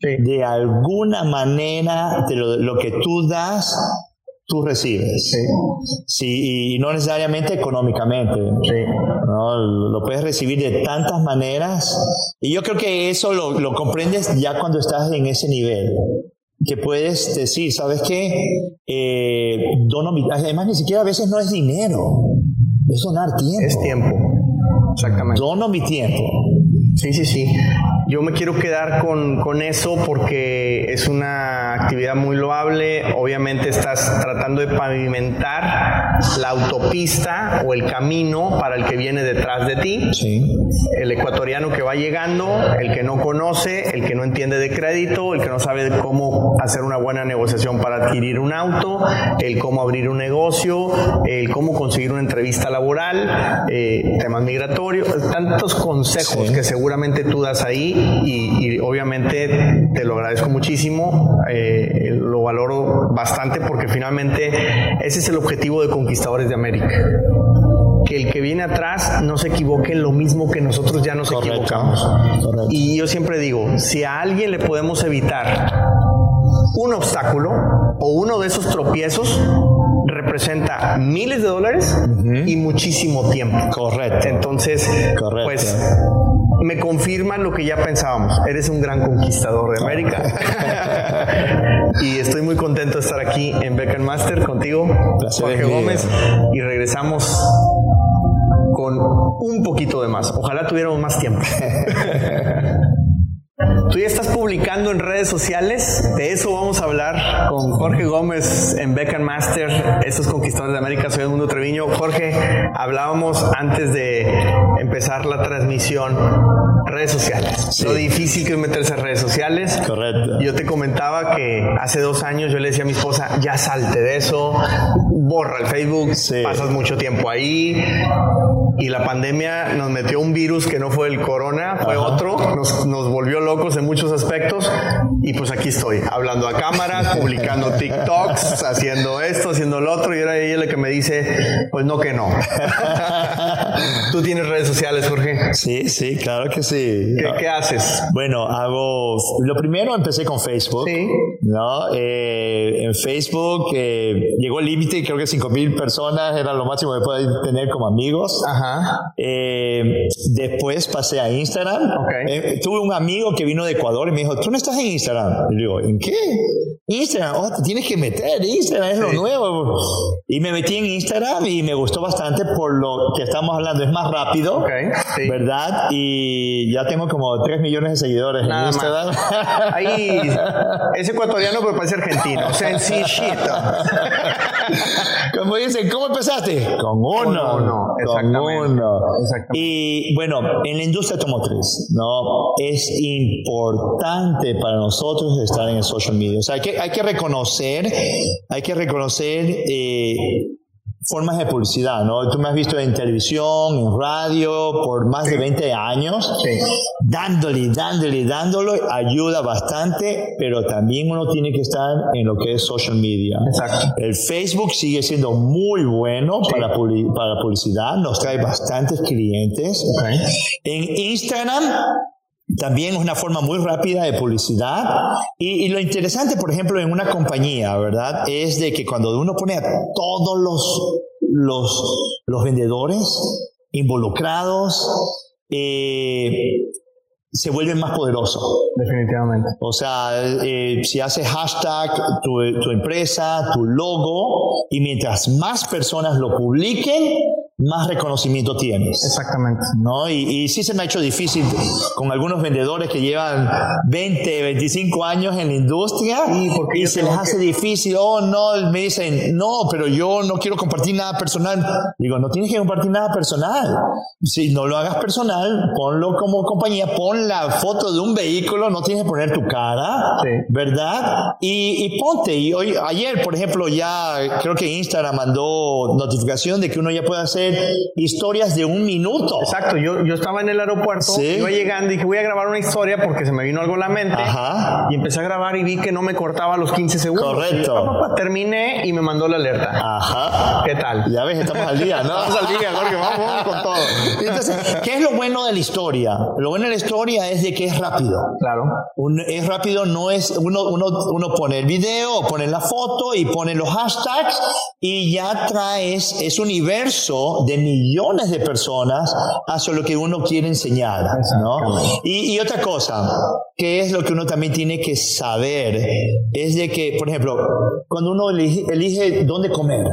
Sí. De alguna manera, te lo, lo que tú das, tú recibes. Sí, Sí, y no necesariamente económicamente. sí. ¿no? Lo puedes recibir de tantas maneras. Y yo creo que eso lo, lo comprendes ya cuando estás en ese nivel. Que puedes decir, ¿sabes qué? Eh, dono mi- además, ni siquiera a veces no es dinero, es donar tiempo. Es tiempo. Exactamente. Dono mi tiempo. Sí, sí, sí. Yo me quiero quedar con, con, eso porque es una actividad muy loable. Obviamente estás tratando de pavimentar la autopista o el camino para el que viene detrás de ti. Sí. El ecuatoriano que va llegando, el que no conoce, el que no entiende de crédito, el que no sabe cómo hacer una buena negociación para adquirir un auto, el cómo abrir un negocio, el cómo conseguir una entrevista laboral, eh, temas migratorios, tantos consejos que seguramente tú das ahí y, obviamente te lo agradezco muchísimo, eh, lo valoro bastante porque finalmente ese es el objetivo de Conquistadores de América. Que el que viene atrás no se equivoque en lo mismo que nosotros ya nos equivocamos. Y yo siempre digo, si a alguien le podemos evitar un obstáculo o uno de esos tropiezos, representa miles de dólares y muchísimo tiempo. Correcto. Entonces, pues me confirman lo que ya pensábamos. Eres un gran conquistador de América. y estoy muy contento de estar aquí en Beacon Master contigo, Jorge Gómez. Y regresamos con un poquito de más. Ojalá tuviéramos más tiempo. Tú ya estás publicando en redes sociales, de eso vamos a hablar con Jorge Gómez en Beacon Master, estos conquistadores de América, soy Edmundo Treviño. Jorge, hablábamos antes de empezar la transmisión, redes sociales, lo difícil que es meterse en redes sociales. Correcto. Yo te comentaba que hace dos años yo le decía a mi esposa, ya salte de eso, borra el Facebook, pasas mucho tiempo ahí. Y la pandemia nos metió un virus que no fue el corona, fue otro, nos, nos volvió locos en muchos aspectos y pues aquí estoy, hablando a cámara, publicando TikToks, haciendo esto, haciendo lo otro y ahora ella la que me dice, pues no que no. ¿Tú tienes redes sociales, Jorge? Sí, sí, claro que sí. ¿Qué, haces? Bueno, hago, lo primero empecé con Facebook. Sí. ¿no? Eh, en Facebook eh, llegó el límite, creo que 5 mil personas era lo máximo que podía tener como amigos. Ajá. Eh, después pasé a Instagram. Okay. tuve un amigo que vino de Ecuador y me dijo, ¿tú no estás en Instagram? Y digo, ¿en qué? Instagram, oh, te tienes que meter, Instagram es lo nuevo. Y me metí en Instagram y me gustó bastante por lo que estamos hablando, es más rápido, ¿verdad? Y ya tengo como 3 millones de seguidores en Instagram. Ahí es ecuatoriano pero parece argentino, sencillito. Como dicen, ¿cómo empezaste? Con uno. uno. Exactamente. Y bueno, en la industria automotriz, ¿no? Es importante para nosotros estar en el social media. O sea, hay que, hay que reconocer, hay que reconocer eh, formas de publicidad, ¿no? Tú me has visto en televisión, en radio, por más de 20 años, sí. dándole, dándole, dándole, ayuda bastante, pero también uno tiene que estar en lo que es social media. Exacto. El Facebook sigue siendo muy bueno sí. para, para publicidad, nos trae bastantes clientes. Okay. En Instagram también es una forma muy rápida de publicidad. Y, y, lo interesante, por ejemplo, en una compañía, ¿verdad? Es de que cuando uno pone a todos los, los, los vendedores involucrados, eh, se vuelve más poderoso. Definitivamente. O sea, eh, si haces hashtag tu, tu empresa, tu logo, y mientras más personas lo publiquen, más reconocimiento tienes. Exactamente. ¿no? Y, y, sí se me ha hecho difícil con algunos vendedores que llevan 20, 25 años en la industria sí, y se les hace que... difícil. Oh, no, me dicen, no, pero yo no quiero compartir nada personal. Digo, no tienes que compartir nada personal. Si no lo hagas personal, ponlo como compañía, pon la foto de un vehículo, no tienes que poner tu cara, sí. ¿verdad? Y, y ponte. Y hoy, ayer, por ejemplo, ya creo que Instagram mandó notificación de que uno ya puede hacer historias de un minuto. Exacto, yo, yo estaba en el aeropuerto, ¿Sí? iba llegando y dije voy a grabar una historia porque se me vino algo a la mente. Ajá. Y empecé a grabar y vi que no me cortaba los 15 segundos. Correcto. Y, terminé y me mandó la alerta. Ajá. ¿Qué tal? Ya ves, estamos al día, ¿no? estamos al día, Jorge, vamos, vamos con todo. Entonces, ¿qué es lo bueno de la historia? Lo bueno de la historia es de que es rápido. Claro. Un, es rápido, no es uno, uno, uno pone el video, pone la foto y pone los hashtags y ya traes ese universo de millones de personas hacia lo que uno quiere enseñar, ¿no? Y, y, otra cosa, que es lo que uno también tiene que saber, es de que, por ejemplo, cuando uno elige, elige dónde comer,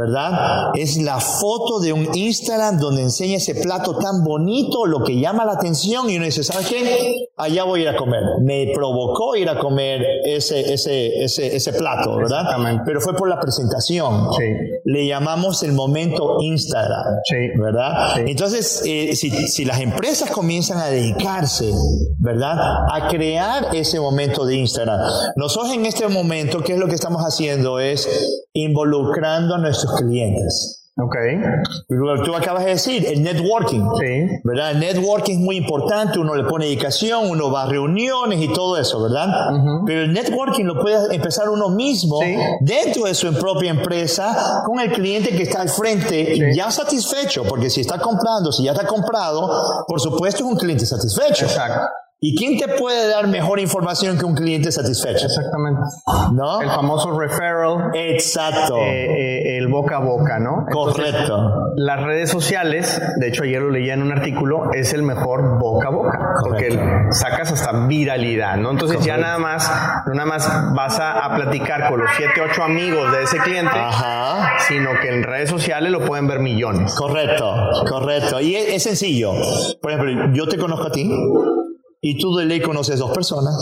¿verdad? Es la foto de un Instagram donde enseña ese plato tan bonito, lo que llama la atención y uno dice, ¿sabes qué? Allá voy a ir a comer. Me provocó ir a comer ese, ese, ese, ese plato, ¿verdad? Pero fue por la presentación. Sí. Le llamamos el momento Instagram, sí. ¿verdad? Entonces, eh, si, si las empresas comienzan a dedicarse, ¿verdad? A crear ese momento de Instagram. Nosotros en este momento, ¿qué es lo que estamos haciendo? Es involucrando a nuestros clientes. Ok. Tú acabas de decir, el networking. Sí. ¿Verdad? El networking es muy importante, uno le pone dedicación, uno va a reuniones y todo eso, ¿verdad? Pero el networking lo puede empezar uno mismo dentro de su propia empresa con el cliente que está al frente ya satisfecho, porque si está comprando, si ya está comprado, por supuesto es un cliente satisfecho. Exacto. ¿Y quién te puede dar mejor información que un cliente satisfecho? Exactamente. ¿No? El famoso referral. Exacto. Eh, eh, el boca a boca, ¿no? Correcto. las redes sociales, de hecho ayer lo leía en un artículo, es el mejor boca a boca. Porque sacas hasta viralidad, ¿no? Entonces ya nada más, no nada más vas a, platicar con los 7, 8 amigos de ese cliente, sino que en redes sociales lo pueden ver millones. Correcto, correcto. Y es, es sencillo. Por ejemplo, yo te conozco a ti y tú de ley conoces dos personas.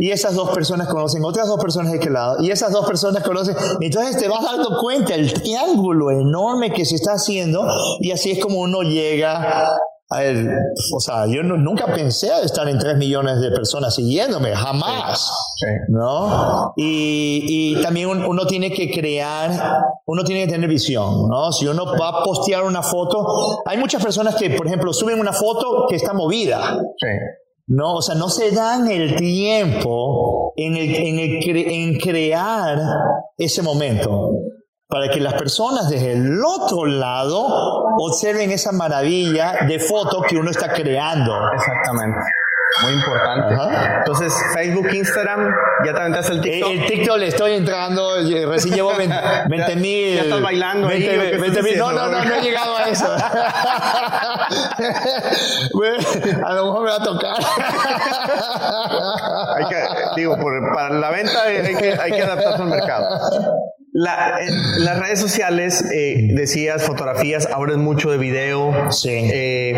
Y esas dos personas conocen otras dos personas de qué lado. Y esas dos personas conocen. Entonces te vas dando cuenta el triángulo enorme que se está haciendo. Y así es como uno llega a él. O sea, yo nunca pensé estar en tres millones de personas siguiéndome. Jamás. ¿No? Y, y también uno tiene que crear, uno tiene que tener visión. ¿no? Si uno va a postear una foto. Hay muchas personas que, por ejemplo, suben una foto que está movida. No, o sea, no se dan el tiempo en, el, en, el en crear ese momento para que las personas desde el otro lado observen esa maravilla de foto que uno está creando. Exactamente. Muy importante. Entonces, Facebook, Instagram, ya te aventaste el TikTok. El, TikTok le estoy entrando, recién llevo 20 mil. Ya, estás bailando 20, 20 mil. No, no, no, no he llegado a eso. a lo mejor me va a tocar. hay que, digo, para la venta hay que, hay que adaptarse al mercado. La, eh, las redes sociales, eh, decías, fotografías, ahora es mucho de video. Sí. Eh,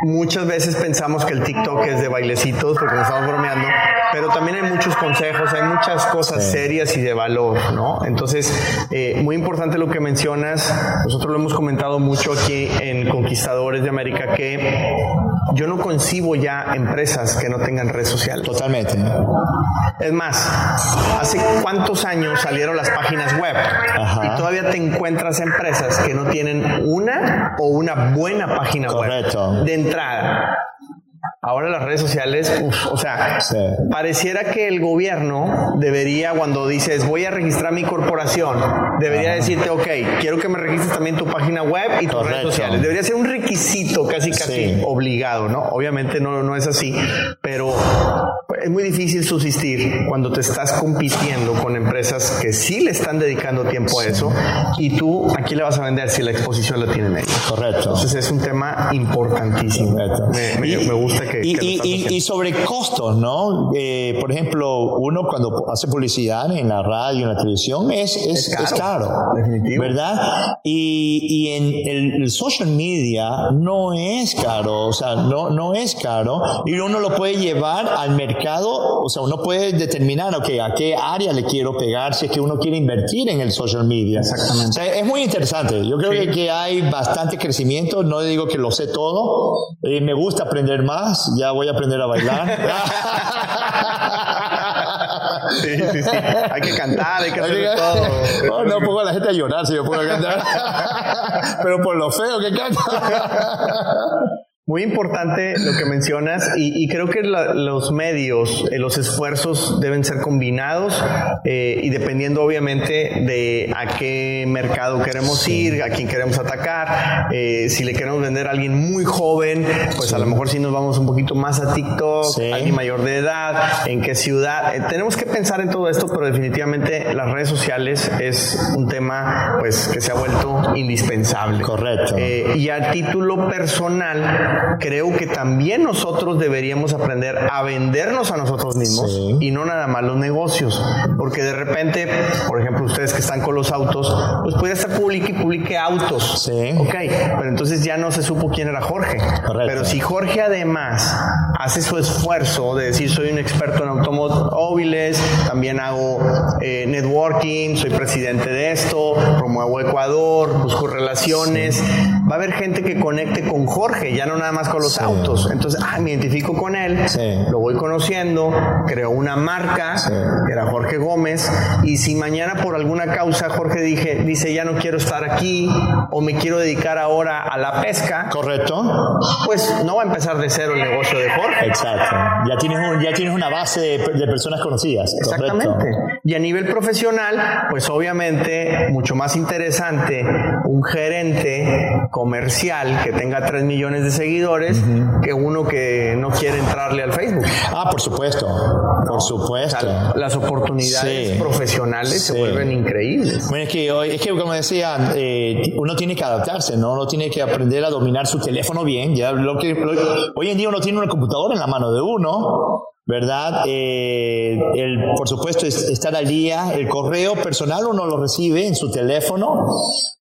muchas veces pensamos que el TikTok es de bailecitos porque nos estamos bromeando, pero también hay muchos consejos, hay muchas cosas serias y de valor, ¿no? Entonces, muy importante lo que mencionas. Nosotros lo hemos comentado mucho aquí en Conquistadores de América que yo no concibo ya empresas que no tengan redes sociales. Totalmente. Es más, ¿hace cuántos años salieron las páginas web? Y todavía te encuentras empresas que no tienen una o una buena página Correcto. web de entrada. Ahora las redes sociales, o sea, pareciera que el gobierno debería, cuando dices voy a registrar mi corporación, debería decirte, ok, quiero que me registres también tu página web y tus redes sociales. Debería ser un requisito casi, casi obligado, ¿no? Obviamente no, no es así, pero es muy difícil subsistir cuando te estás compitiendo con empresas que sí le están dedicando tiempo a eso y tú aquí le vas a vender si la exposición la tienen ellos. Correcto. Entonces es un tema importantísimo. Me, me, gusta que... Y, y, sobre costos, ¿no? Eh, por ejemplo, uno cuando hace publicidad en la radio, en la televisión, es, es, es caro. definitivo. ¿Verdad? Y, en el, el, social media no es caro, o sea, no, no es caro y uno lo puede llevar al mercado o sea, uno puede determinar, ok, a qué área le quiero pegar si es que uno quiere invertir en el social media. Exactamente. O sea, es muy interesante. Yo creo que, hay bastante crecimiento. No digo que lo sé todo. Eh, me gusta aprender más. Ya voy a aprender a bailar. Sí, sí, sí. Hay que cantar, hay que hacer todo. No, no pongo a la gente a llorar si yo puedo cantar. Pero por lo feo que canta. Muy importante lo que mencionas y, creo que los medios, eh, los esfuerzos deben ser combinados eh, y dependiendo obviamente de a qué mercado queremos ir, a quién queremos atacar. Eh, si le queremos vender a alguien muy joven, pues a lo mejor sí nos vamos un poquito más a TikTok, alguien mayor de edad, en qué ciudad. tenemos que pensar en todo esto, pero definitivamente las redes sociales es un tema pues que se ha vuelto indispensable. Correcto. y a título personal, creo que también nosotros deberíamos aprender a vendernos a nosotros mismos y no nada más los negocios. Porque de repente, por ejemplo, ustedes que están con los autos, pues puede estar publique y publique autos. Sí. Ok, pero entonces ya no se supo quién era Jorge. Pero si Jorge además hace su esfuerzo de decir soy un experto en automóviles, también hago eh, networking, soy presidente de esto, promuevo Ecuador, busco relaciones, va a haber gente que conecte con Jorge, ya no nada más con los autos. Entonces, ah, me identifico con él, lo voy conociendo, creo una marca, que era Jorge Gómez, y si mañana por alguna causa Jorge dije, dice ya no quiero estar aquí o me quiero dedicar ahora a la pesca, correcto, pues no va a empezar de cero el negocio de Jorge. Exacto. Ya tienes, ya tienes una base de, personas conocidas. Exactamente. Y a nivel profesional, pues obviamente mucho más interesante un gerente comercial que tenga 3 millones de seguidores que uno que no quiere entrarle al Facebook. Ah, por supuesto. Por supuesto. las oportunidades profesionales se vuelven increíbles. Bueno, es que, es que como decía, eh, uno tiene que adaptarse, ¿no? Uno tiene que aprender a dominar su teléfono bien. Ya lo que, hoy en día uno tiene una computadora en la mano de uno ¿verdad? Eh, el, por supuesto, estar al día. El correo personal uno lo recibe en su teléfono.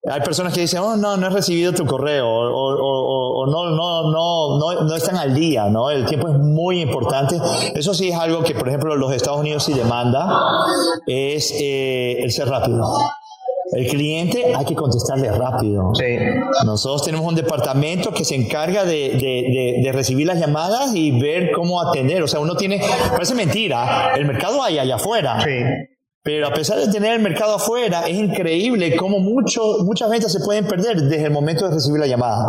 Hay personas que dicen, oh, no, no he recibido tu correo, o, no, no, no, no, no están al día, ¿no? El tiempo es muy importante. Eso sí es algo que, por ejemplo, los Estados Unidos sí demanda, es eh, el ser rápido. El cliente hay que contestarle rápido. Sí. Nosotros tenemos un departamento que se encarga de, de, recibir las llamadas y ver cómo atender. O sea, uno tiene, parece mentira, el mercado hay allá afuera. Sí. Pero a pesar de tener el mercado afuera, es increíble cómo mucho, muchas ventas se pueden perder desde el momento de recibir la llamada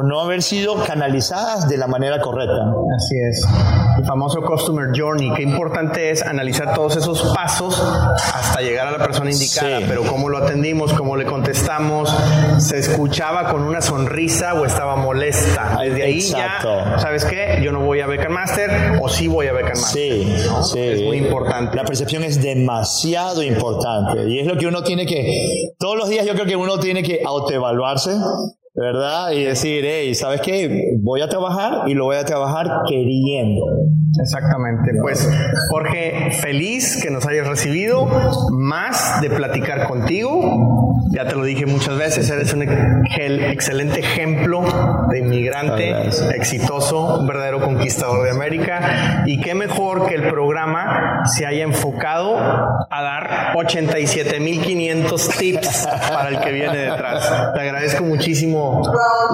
por no haber sido canalizadas de la manera correcta. Así es. El famoso Customer Journey. Qué importante es analizar todos esos pasos hasta llegar a la persona indicada. Pero cómo lo atendimos, cómo le contestamos, se escuchaba con una sonrisa o estaba molesta. Desde ahí ya, ¿sabes qué? Yo no voy a Beacon Master o sí voy a Beacon Master. Sí, sí. Es muy importante. La percepción es demasiado importante. Y es lo que uno tiene que, todos los días yo creo que uno tiene que autoevaluarse ¿verdad? Y decir, hey, ¿sabes qué? Voy a trabajar y lo voy a trabajar queriendo. Exactamente. Pues Jorge, feliz que nos hayas recibido, más de platicar contigo. Ya te lo dije muchas veces, eres un excelente ejemplo de inmigrante exitoso, un verdadero conquistador de América. Y qué mejor que el programa se haya enfocado a dar 87.500 tips para el que viene detrás. Te agradezco muchísimo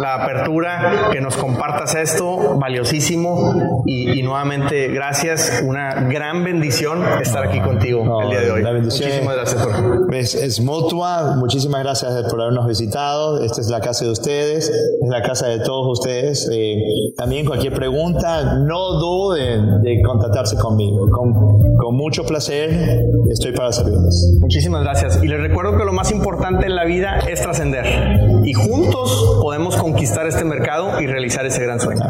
la apertura, que nos compartas esto, valiosísimo. y nuevamente gracias, una gran bendición estar aquí contigo el día de hoy. Muchísimas gracias, Jorge. Es, mutua, muchísimas gracias por habernos visitado. Esta es la casa de ustedes, es la casa de todos ustedes. Eh, también cualquier pregunta, no duden de contactarse conmigo. Con, con mucho placer, estoy para servirles. Muchísimas gracias. Y les recuerdo que lo más importante en la vida es trascender. Y podemos conquistar este mercado y realizar ese gran sueño.